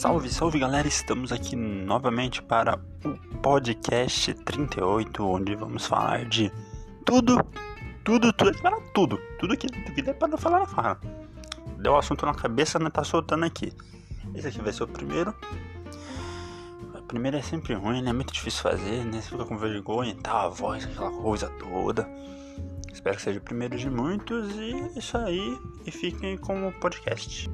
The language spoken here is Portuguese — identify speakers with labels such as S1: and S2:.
S1: Salve, salve galera, estamos aqui novamente para o podcast 38, onde vamos falar de tudo, tudo, tudo, é para tudo, tudo que, que der para falar, na fala. Deu o assunto na cabeça, não né, tá soltando aqui. Esse aqui vai ser o primeiro. O primeiro é sempre ruim, né? É muito difícil fazer, né? Você fica com vergonha e tal, a voz, aquela coisa toda. Espero que seja o primeiro de muitos e é isso aí. E fiquem com o podcast.